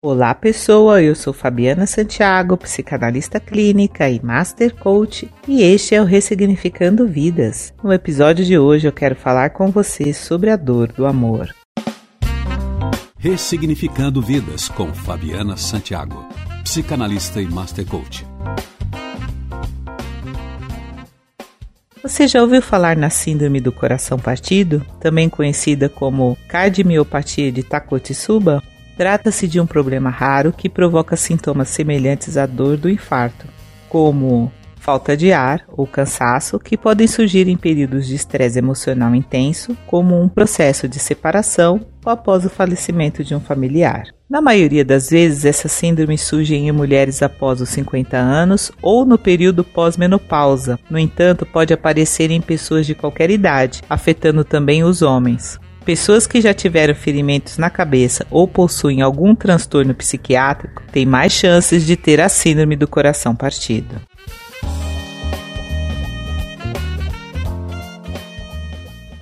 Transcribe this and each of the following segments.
Olá, pessoa. Eu sou Fabiana Santiago, psicanalista clínica e master coach, e este é o Ressignificando Vidas. No episódio de hoje eu quero falar com você sobre a dor do amor. Ressignificando Vidas com Fabiana Santiago, psicanalista e master coach. Você já ouviu falar na síndrome do coração partido, também conhecida como cardiomiopatia de Takotsuba? Trata-se de um problema raro que provoca sintomas semelhantes à dor do infarto, como falta de ar ou cansaço, que podem surgir em períodos de estresse emocional intenso, como um processo de separação ou após o falecimento de um familiar. Na maioria das vezes, essa síndrome surge em mulheres após os 50 anos ou no período pós-menopausa. No entanto, pode aparecer em pessoas de qualquer idade, afetando também os homens. Pessoas que já tiveram ferimentos na cabeça ou possuem algum transtorno psiquiátrico têm mais chances de ter a síndrome do coração partido.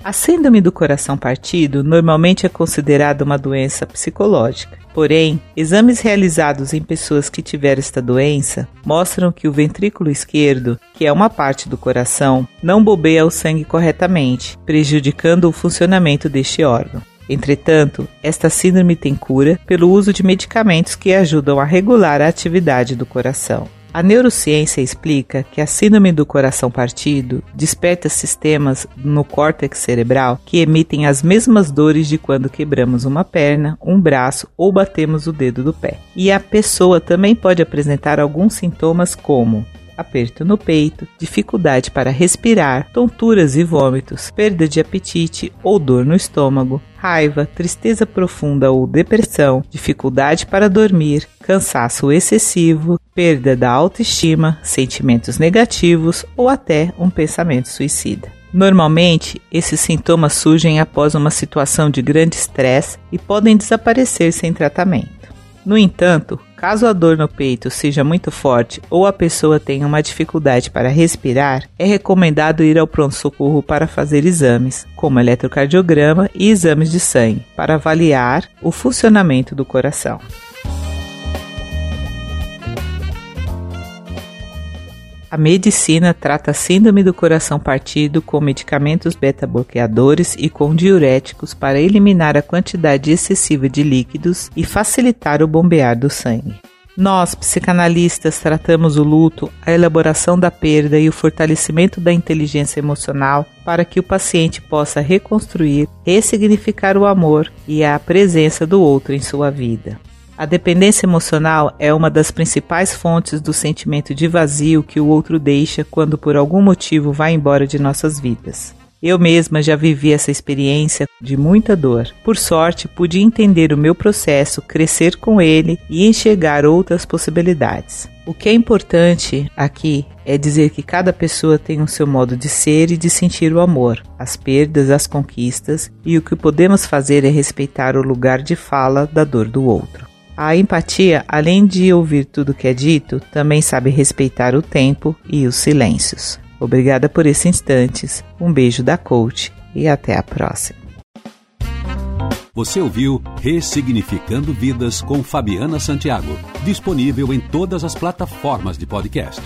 A síndrome do coração partido normalmente é considerada uma doença psicológica. Porém, exames realizados em pessoas que tiveram esta doença mostram que o ventrículo esquerdo, que é uma parte do coração, não bombeia o sangue corretamente, prejudicando o funcionamento deste órgão. Entretanto, esta síndrome tem cura pelo uso de medicamentos que ajudam a regular a atividade do coração. A neurociência explica que a síndrome do coração partido desperta sistemas no córtex cerebral que emitem as mesmas dores de quando quebramos uma perna, um braço ou batemos o dedo do pé. E a pessoa também pode apresentar alguns sintomas como aperto no peito, dificuldade para respirar, tonturas e vômitos, perda de apetite ou dor no estômago, raiva, tristeza profunda ou depressão, dificuldade para dormir, cansaço excessivo, perda da autoestima, sentimentos negativos ou até um pensamento suicida. Normalmente, esses sintomas surgem após uma situação de grande estresse e podem desaparecer sem tratamento. No entanto, caso a dor no peito seja muito forte ou a pessoa tenha uma dificuldade para respirar, é recomendado ir ao pronto-socorro para fazer exames, como eletrocardiograma e exames de sangue, para avaliar o funcionamento do coração. A medicina trata a síndrome do coração partido com medicamentos beta-bloqueadores e com diuréticos para eliminar a quantidade excessiva de líquidos e facilitar o bombear do sangue. Nós, psicanalistas, tratamos o luto, a elaboração da perda e o fortalecimento da inteligência emocional para que o paciente possa reconstruir, ressignificar o amor e a presença do outro em sua vida. A dependência emocional é uma das principais fontes do sentimento de vazio que o outro deixa quando por algum motivo vai embora de nossas vidas. Eu mesma já vivi essa experiência de muita dor. Por sorte, pude entender o meu processo, crescer com ele e enxergar outras possibilidades. O que é importante aqui é dizer que cada pessoa tem o seu modo de ser e de sentir o amor, as perdas, as conquistas, e o que podemos fazer é respeitar o lugar de fala da dor do outro. A empatia, além de ouvir tudo que é dito, também sabe respeitar o tempo e os silêncios. Obrigada por esses instantes. Um beijo da coach e até a próxima. Você ouviu Ressignificando Vidas com Fabiana Santiago, disponível em todas as plataformas de podcast.